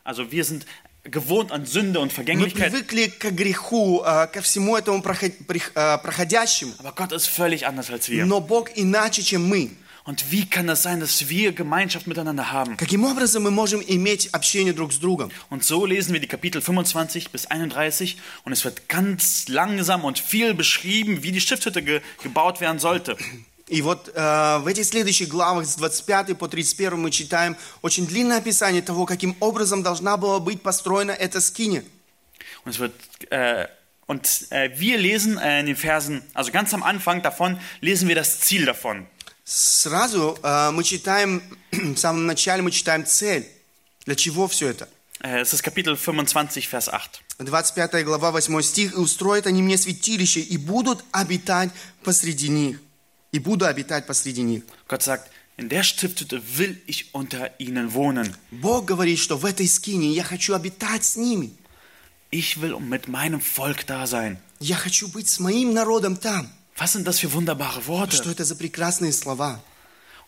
Also wir sind gewohnt an Sünde und Мы Vergänglichkeit. привыкли к греху, э, ко всему этому проход- прих- э, проходящему. Aber Gott ist völlig anders als wir. Но Бог иначе, чем мы. Und wie kann das sein, dass wir Gemeinschaft miteinander haben? Каким образом мы можем иметь общение друг с другом? Und so lesen wir die Kapitel 25 bis 31 und es wird ganz langsam und viel beschrieben, wie die Stiftshütte ge gebaut werden sollte. И вот э, в этих следующих главах с 25 по 31 мы читаем очень длинное описание того, каким образом должна была быть построена эта скиния. Und wird äh, und äh, wir lesen äh, in den Versen, also ganz am Anfang davon lesen wir das Ziel davon. Сразу э, мы читаем, в самом начале мы читаем цель. Для чего все это? Äh, es ist Kapitel 25, Vers 8. 25 глава, 8 стих. «И устроят они мне святилище, и будут обитать посреди них». «И буду обитать посреди них». Gott sagt, in der Stiftshütte will ich unter ihnen wohnen. Бог говорит, что в этой скине я хочу обитать с ними. Ich will mit meinem Volk da sein. Я хочу быть с моим народом там. Was sind das für wunderbare Что Worte? это за прекрасные слова?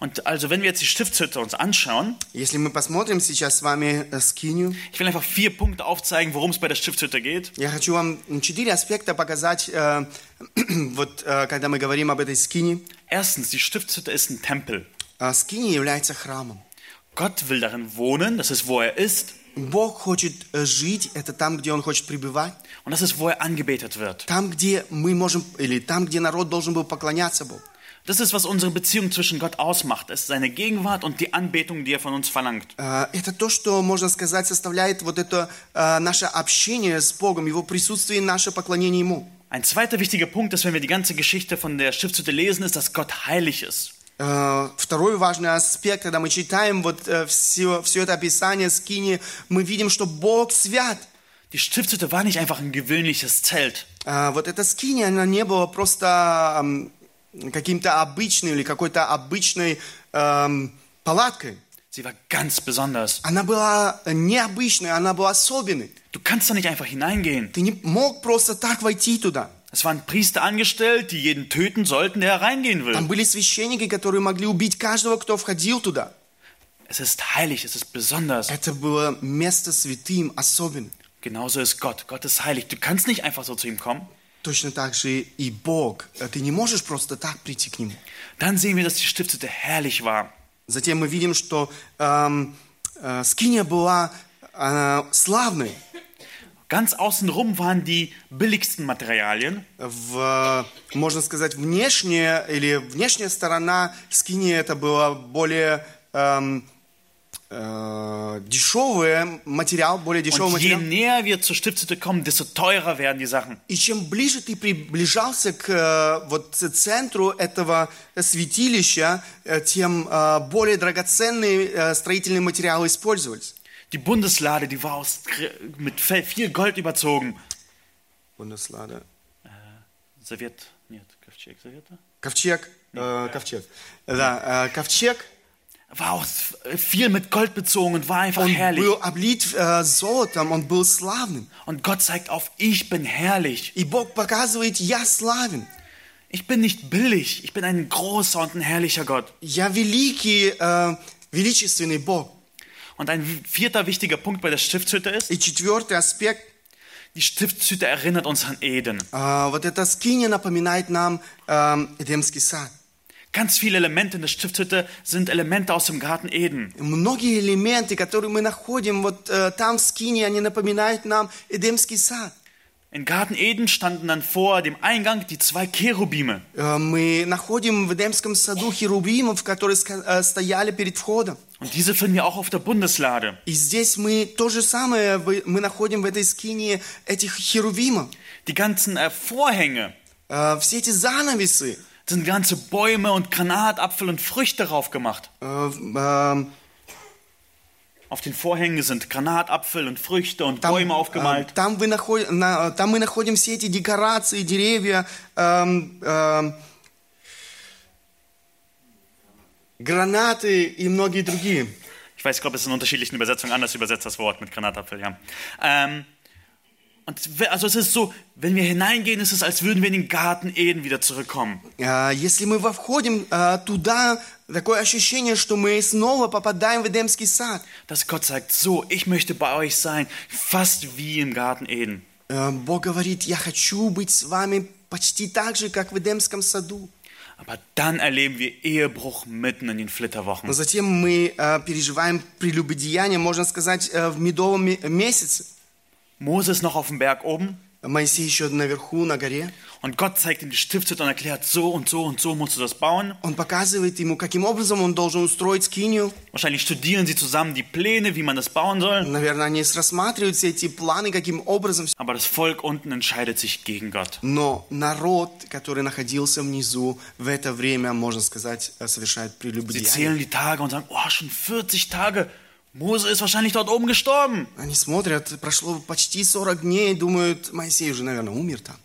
Und also, wenn wir jetzt die Stiftshütte uns anschauen, Если мы посмотрим сейчас с вами э, скинию, ich will einfach vier Punkte aufzeigen, worum es bei der Stiftshütte geht. я хочу вам четыре аспекта показать, э, вот э, когда мы говорим об этой скине. Erstens, die Stiftshütte ist ein Tempel. Э, Скиния является храмом. Gott will darin wohnen, das ist, wo er ist, Бог хочет э, жить, это там, где Он хочет пребывать, und das ist, wo er angebetet wird. там, где мы можем, или там, где народ должен был поклоняться Богу. Das ist, was unsere Beziehung zwischen Gott ausmacht. Es ist seine Gegenwart und die Anbetung, die er von uns verlangt. Э, Это то, что, можно сказать, составляет вот это э, наше общение с Богом, Его присутствие и наше поклонение Ему. Ein zweiter wichtiger Punkt ist, wenn wir die ganze Geschichte von der Stiftshütte lesen, ist, dass Gott heilig ist. Э, Второй важный аспект, когда мы читаем вот э, все, все это описание скини, мы видим, что Бог свят. Die Stiftshütte war nicht einfach ein gewöhnliches Zelt. Э, Вот эта скиния, она не была просто эм, каким-то обычным или какой-то обычной эм, палаткой. Sie war ganz besonders. Она была необычной, она была особенной. Du kannst da nicht einfach hineingehen. Ты не мог просто так войти туда. Es waren Priester angestellt, die jeden töten sollten, der hereingehen will. Там были священники, которые могли убить каждого, кто входил туда. Es ist heilig, es ist besonders. Это было место святым, особенным. Genauso ist Gott. Gott ist heilig. Du kannst nicht einfach so zu ihm kommen. Точно так же и Бог. Ты не можешь просто так прийти к Нему. Dann sehen wir, dass die Stiftshütte herrlich war. Затем мы видим, что эм, э, скиния была э, славной. Ganz außenrum waren die billigsten Materialien. В, можно сказать, внешняя или внешняя сторона скинии это было более э, дешевый материал, более дешевый Und je материал. näher wir zur Stiftshütte kommen, desto teurer werden die Sachen. И чем ближе ты приближался к э, вот центру этого святилища, э, тем э, более драгоценные э, строительные материалы использовались. Die Bundeslade, die war aus, mit viel Gold überzogen. Bundeslade. Завет, нет, ковчег завета. Ковчег, э, ковчег. Да, э, ковчег. War aus, viel mit Gold bezogen und war einfach Он herrlich. был облит э, золотом, он был славным. Und Gott zeigt auf, ich bin herrlich. И Бог показывает, я славен. Ich bin nicht billig. Ich bin ein großer und ein herrlicher Gott. Я великий, э, величественный Бог. Und ein vierter wichtiger Punkt bei der Stiftshütte ist, И четвертый аспект, die Stiftshütte erinnert uns an Eden. э, вот эта скиния напоминает нам э, Эдемский сад. Ganz viele Elemente in der Stiftshütte sind Elemente aus dem Garten Eden. Многие элементы, которые мы находим вот э, там в скине, они напоминают нам Эдемский сад. Im Garten Eden standen dann vor dem Eingang die zwei Cherubime. Э, Мы находим в Эдемском саду херувимов, которые ска- э, стояли перед входом. Und diese finden wir auch auf der Bundeslade. И здесь мы то же самое, вы- мы находим в этой скине этих херувимов. Die ganzen äh, Vorhänge Э, Все эти занавесы, sind ganze Bäume und Granatapfel und Früchte drauf gemacht. э, э, Auf den Vorhängen sind Granatapfel und Früchte und там, Bäume э, aufgemalt. там, вы наход- на- там мы находим все эти декорации, деревья, эм, эм, гранаты и многие другие. Ich weiß, ich glaube, es ist in unterschiedlichen Übersetzungen anders übersetzt, das Wort mit Granatapfel, ja. Ähm, und we- also es ist so, wenn wir hineingehen, ist es, als würden wir in den Garten Eden wieder zurückkommen. Э, Если мы входим э, туда, такое ощущение, что мы снова попадаем в Эдемский сад. Dass Gott sagt, so, ich möchte bei euch sein, fast wie im Garten Eden. Э, Бог говорит, я хочу быть с вами почти так же, как в Эдемском саду. Aber dann erleben wir Ehebruch mitten in den Но Flitterwochen. затем мы э, переживаем прелюбодеяние, можно сказать, э, в медовом ме- месяце. Mose ist noch auf dem Berg oben Моисей еще наверху, на горе. und Gott zeigt ihm die Stiftshütte und erklärt, so und so und so musst du das bauen. Он показывает ему, каким образом он должен устроить скинию. Wahrscheinlich studieren sie zusammen die Pläne, wie man das bauen soll. Наверное, они рассматривают все эти планы, каким образом. Aber das Volk unten entscheidet sich gegen Gott. Но народ, который находился внизу, в это время, можно сказать, э, совершает Sie прелюбодеяние. zählen die Tage und sagen, oh, schon 40 Tage. Mose ist wahrscheinlich dort oben gestorben. Они смотрят, прошло почти 40 дней, и думают, Моисей уже, наверное, умер там.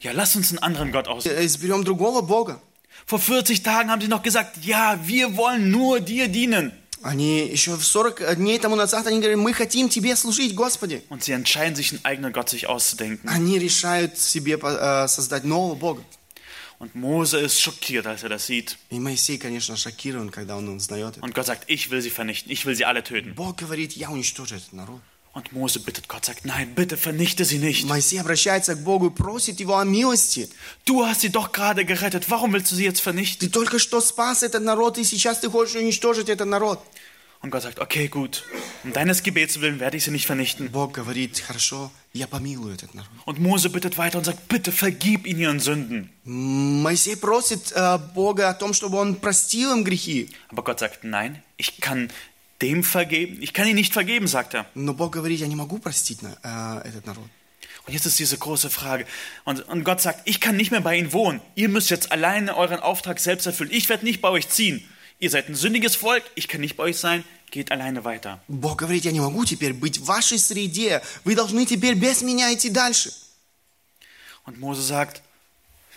Ja, lass uns einen anderen Gott aus. Э, Изберем другого Бога. Vor 40 Tagen haben sie noch gesagt, ja, wir wollen nur dir dienen. Они еще в 40 дней тому назад, они говорят, мы хотим Тебе служить, Господи. Und sie entscheiden sich, einen eigenen Gott sich auszudenken. Они решают себе э, создать нового Бога. Und Mose ist schockiert, als er das sieht. И Моисей, конечно, шокирован, когда он узнает это. Und Gott sagt, ich will sie vernichten, ich will sie alle töten. Бог говорит, я уничтожу этот народ. Und Mose bittet Gott, sagt, nein, bitte vernichte sie nicht. Моисей обращается к Богу и просит его о милости. Du hast sie doch gerade gerettet, warum willst du sie jetzt Ты vernichten? только что спас этот народ, и сейчас ты хочешь уничтожить этот народ. Und Gott sagt, okay, gut, um deines Gebets willen werde ich sie nicht vernichten. Бог говорит, хорошо, я помилую этот народ. Und Mose bittet weiter und sagt, bitte vergib ihnen ihren Sünden. Моисей просит э, Бога о том, чтобы он простил им грехи. Aber Gott sagt, nein, ich kann dem vergeben, ich kann ihn nicht vergeben, sagt er. Но Бог говорит, я не могу простить на- э, этот народ. Und jetzt ist diese große Frage. Und, und Gott sagt, ich kann nicht mehr bei ihnen wohnen. Ihr müsst jetzt alleine euren Auftrag selbst erfüllen. Ich werde nicht bei euch ziehen. Ihr seid ein sündiges Volk, ich kann nicht bei euch sein. Geht alleine weiter. Бог говорит, я не могу теперь быть в вашей среде. Вы должны теперь без меня идти дальше. Und Mose sagt,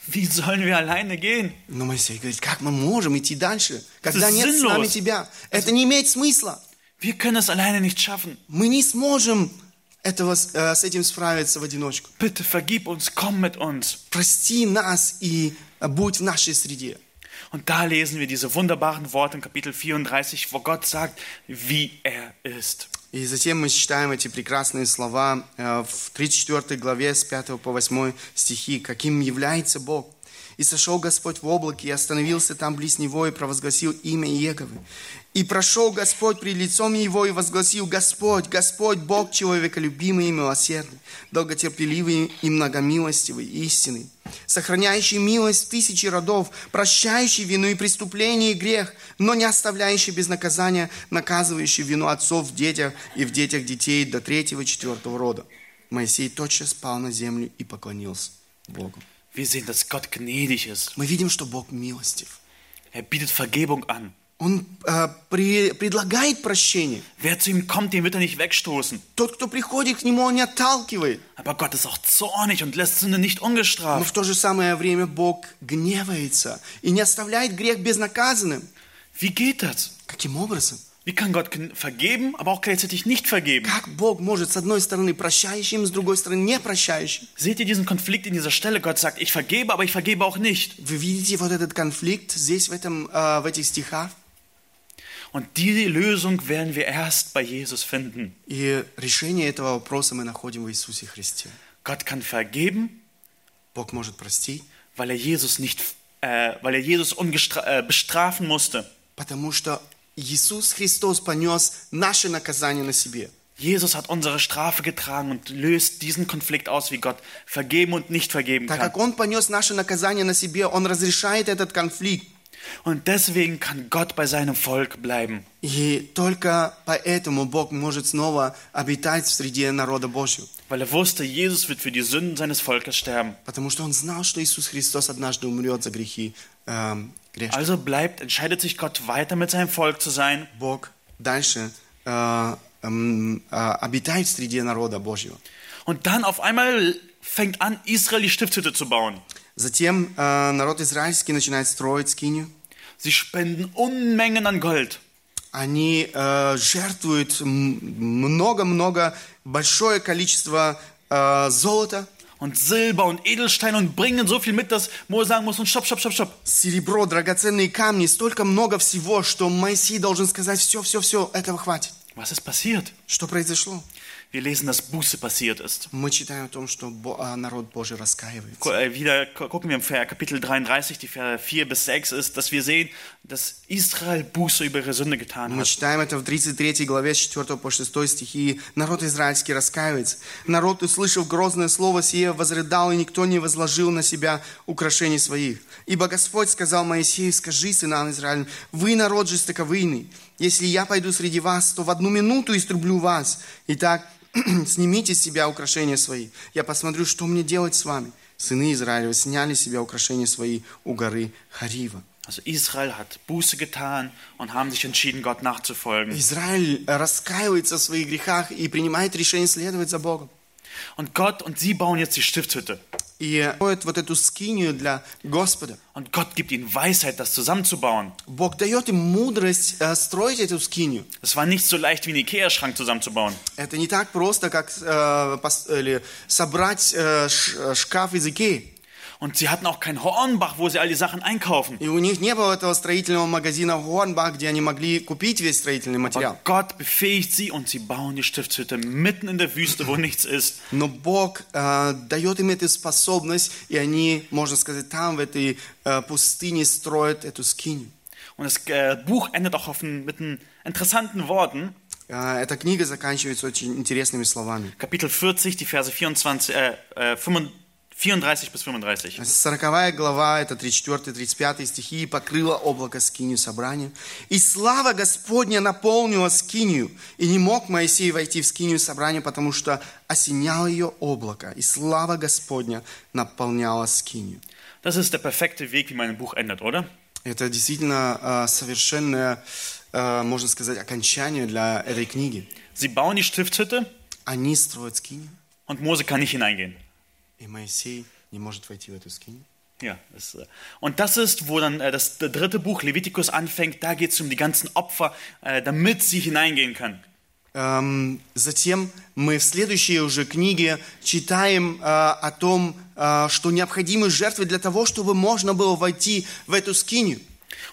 wie sollen wir alleine gehen? Но Моисей говорит, как мы можем идти дальше, когда нет с sinnlos. нами тебя? Это не имеет смысла. Wir können es alleine nicht schaffen. Мы не сможем этого, с- э, с этим справиться в одиночку. Bitte vergib uns, komm mit uns. Прости нас и будь в нашей среде. Und da lesen wir diese wunderbaren Worte in Kapitel 34, wo Gott sagt, wie er ist. И затем мы читаем эти прекрасные слова э, в 34 главе с 5 по 8 стихи, каким является Бог. «И сошел Господь в облаке, и остановился там близ Него, и провозгласил имя Иеговы. И прошел Господь пред лицом Его, и возгласил, Господь, Господь, Бог человеколюбимый и милосердный, долготерпеливый и многомилостивый, истинный, сохраняющий милость в тысячи родов, прощающий вину и преступление и грех, но не оставляющий без наказания, наказывающий вину отцов в детях и в детях детей до третьего четвертого рода. Моисей тотчас спал на землю и поклонился Богу. Wir sehen, dass Gott gnädig ist. Мы видим, что Бог милостив. Er bietet Vergebung an. Он э, при- предлагает прощение. Wer zu ihm kommt, den wird er nicht wegstoßen. Тот, кто приходит к Нему, Он не отталкивает. Aber Gott ist auch zornig und lässt Sünde nicht Но в ungestraft. то же самое время Бог гневается и не оставляет грех безнаказанным. Wie geht das? Каким образом? Wie kann Gott vergeben, aber auch gleichzeitig nicht vergeben? Как Бог может с одной стороны прощающим, с другой стороны не прощающим? Seht ihr diesen Konflikt in dieser Stelle? Gott sagt, ich vergebe, aber ich vergebe auch nicht. Вы видите вот этот конфликт здесь, в, этом, э, в этих стихах? Und die Lösung werden wir erst bei Jesus finden. И решение этого вопроса мы находим в Иисусе Христе. Gott kann vergeben, Бог может простить, weil er Jesus nicht, äh, weil er Jesus ungestra- äh, bestrafen musste. потому что Иисус Христос понес наше наказание на себе. Jesus hat unsere Strafe getragen und löst diesen Konflikt aus, wie Gott vergeben und nicht vergeben Так kann. как Он понес наше наказание на себе, Он разрешает этот конфликт. Und deswegen kann Gott bei seinem Volk bleiben. И только поэтому Бог может снова обитать в среде народа Божьего. Weil er wusste, Jesus wird für die Sünden seines Volkes sterben. Потому что Он знал, что Иисус Христос однажды умрет за грехи эм, грешников. Also bleibt, entscheidet sich Gott weiter mit seinem Volk zu sein. Бог дальше э, эм, э, обитает в среде народа Божьего. Und dann auf einmal fängt an, Israel die Stiftshütte zu bauen. Затем э, народ израильский начинает строить скинию. Sie spenden Unmengen an Gold. Они э, жертвуют много-много, большое количество э, золота, und Silber und Edelsteine und bringen so viel mit, dass Mose sagen muss, und stopp, stopp, stopp, stopp. серебро, драгоценные камни, столько много всего, что Моисей должен сказать, все, все, все, этого хватит. Was ist passiert? Что произошло? Wir lesen, dass Buße passiert ist. Мы читаем о том, что а, народ Божий раскаивается. Äh, Wieder gu- gucken wir im Ver- Kapitel 33, die Verse 4 bis 6 ist, dass wir sehen, dass Israel Buße über ihre Sünde getan Мы читаем это в 33 главе с 4 по 6 стихи. Народ израильский раскаивается. Народ, услышав грозное слово сие, возрыдал, и никто не возложил на себя украшений своих. Ибо Господь сказал Моисею, скажи сынам Израилем, вы народ жестоковыйный. Если я пойду среди вас, то в одну минуту истреблю вас. Итак, снимите с себя украшения свои. Я посмотрю, что мне делать с вами. Сыны Израилева сняли с себя украшения свои у горы Харива. Also Israel hat Buße getan und haben sich entschieden, Gott nachzufolgen. Израиль раскаивается в своих грехах и принимает решение следовать за Богом. Und Gott und sie bauen jetzt die Stiftshütte. И строит вот эту скинию для Господа. Und Gott gibt ihnen Weisheit, das zusammenzubauen. Бог дает им мудрость э, строить эту скинию. Es war nicht so leicht wie einen Ikea-Schrank zusammenzubauen. Это не так просто, как э, пос- или собрать э, ш- э, шкаф из Икеи. Und sie hatten auch kein Hornbach, wo sie all die Sachen einkaufen. И у них не было этого строительного магазина Горнбах, где они могли купить весь строительный материал. Aber Gott befähigt sie und sie bauen die Stiftshütte mitten in der Wüste, wo nichts ist. Но Бог э, дает им эту способность, и они, можно сказать, там, в этой э, пустыне строят эту скинию. Und das äh, Buch endet auch auf ein, mit einen interessanten Worten. Э, Эта книга заканчивается очень интересными словами. Kapitel 40, die Verse 24, äh, äh, 35 34 bis 35. 40 глава, это 34-35 стихи, «И покрыло облако скинию собрания. И слава Господня наполнила скинию. И не мог Моисей войти в скинию собрания, потому что осеняло ее облако. И слава Господня наполняла скинию». Das ist der perfekte Weg, wie mein Buch endet, oder? Это действительно э, совершенное, э, можно сказать, окончание для этой книги. Sie bauen die Stiftshütte Они строят скинию, und Mose kann nicht hineingehen. Ja, das, äh, und das ist, wo dann äh, das, das dritte Buch Levitikus anfängt. Da geht es um die ganzen Opfer, äh, damit sie hineingehen können. Эм, затем мы в следующей уже книге читаем э, о том, э, что необходимы жертвы для того, чтобы можно было войти в эту скинию.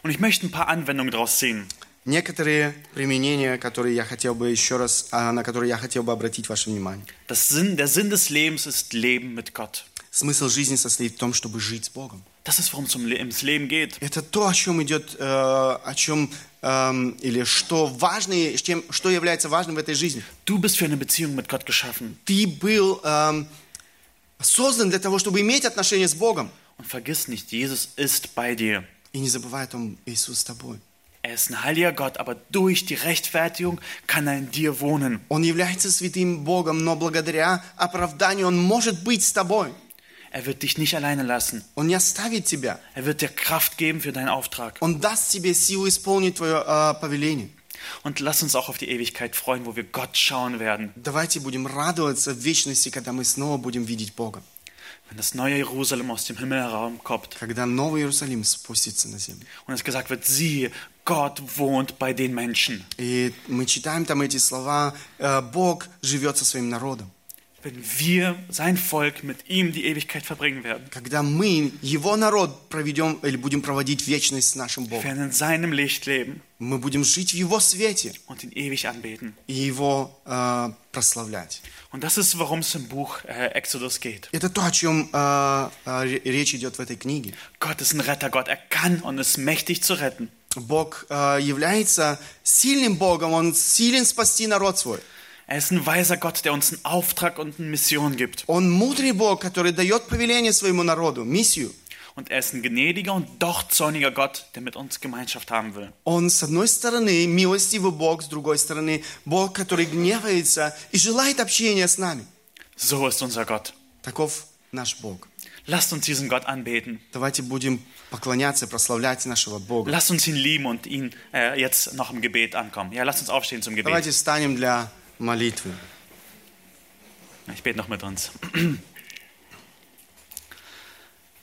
Und ich möchte ein paar Anwendungen daraus sehen. Некоторые применения, которые я хотел бы еще раз, а, на которые я хотел бы обратить ваше внимание. Das Sinn, der Sinn des Lebens ist Leben mit Gott. Смысл жизни состоит в том, чтобы жить с Богом. Das ist, worum es ums Leben geht. Это то, о чем идет, э, о чем эм, или что важно, чем, что является важным в этой жизни. Du bist für eine Beziehung mit Gott geschaffen. Ты был эм, создан для того, чтобы иметь отношения с Богом. Und vergiss nicht, Jesus ist bei dir. И не забывай о том, Иисус с тобой. Er ist ein heiliger Gott, aber durch die Rechtfertigung kann er in dir wohnen. Он является святым Богом, но благодаря оправданию Он может быть с тобой. Er wird dich nicht alleine lassen. Он не оставит тебя. Er wird dir Kraft geben für deinen Auftrag. Он даст тебе силу исполнить твое э, повеление. Und lass uns auch auf die Ewigkeit freuen, wo wir Gott schauen werden. Давайте будем радоваться в вечности, когда мы снова будем видеть Бога. Wenn das neue Jerusalem aus dem Himmel herumkommt Когда Новый Иерусалим спустится на землю. und es gesagt wird, siehe, Gott wohnt bei den Menschen. И мы читаем там эти слова, э, Бог живет со своим народом. Wenn wir, sein Volk, mit ihm die Ewigkeit verbringen werden. Когда мы, Его народ, проведем или будем проводить вечность с нашим Wir Богом. werden in seinem Licht leben Мы будем жить в Его свете und ihn ewig anbeten. и Его э, прославлять. Und das ist, worum es im Buch äh, Exodus geht. Это то, о чем э, э, речь идет в этой книге. Gott ist ein Rettergott. Er kann und ist mächtig zu retten. Бог э, является сильным Богом, Он силен спасти народ свой. Er ist ein weiser Gott, der uns einen Auftrag und eine Mission gibt. Он мудрый Бог, который дает повеление своему народу, миссию. Und er ist ein gnädiger und doch zorniger Gott, der mit uns Gemeinschaft haben will. Он, с одной стороны, милостивый Бог, с другой стороны, Бог, который гневается и желает общения с нами. So ist unser Gott. Таков наш Бог. Lasst uns diesen Gott anbeten. Давайте будем поклоняться, прославлять нашего Бога. Lasst uns ihn lieben und ihn äh, jetzt noch im Gebet ankommen. Ja, lasst uns aufstehen zum Gebet. Давайте встанем для молитвы. Ich bete noch mit uns.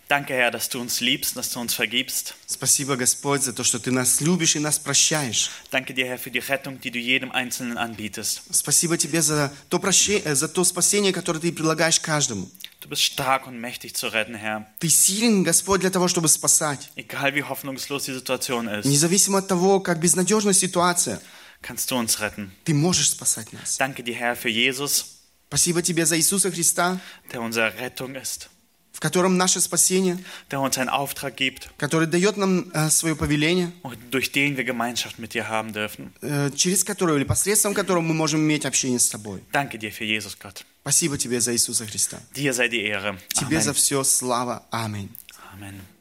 Danke, Herr, dass du uns liebst, dass du uns vergibst. Спасибо, Господь, за то, что Ты нас любишь и нас прощаешь. Danke dir, Herr, für die Rettung, die du jedem Einzelnen anbietest. Спасибо Тебе за то, прощение, за то спасение, которое Ты предлагаешь каждому. Du bist stark und mächtig zu retten, Herr. Ты силен, Господь, для того, чтобы спасать. Egal wie hoffnungslos die Situation ist, Независимо от того, как безнадежна ситуация, kannst du uns retten. Ты можешь спасать нас. Danke dir, Herr, für Jesus, Спасибо Тебе за Иисуса Христа, der unsere Rettung ist, в котором наше спасение, der uns einen Auftrag gibt который дает нам э, свое повеление, und durch den wir Gemeinschaft mit dir haben dürfen. э, через которое или посредством которого мы можем иметь общение с Тобой. Danke dir für Jesus, Gott. Спасибо Тебе за Иисуса Христа. Dir sei die Ehre. Тебе за все слава. Аминь. Amen.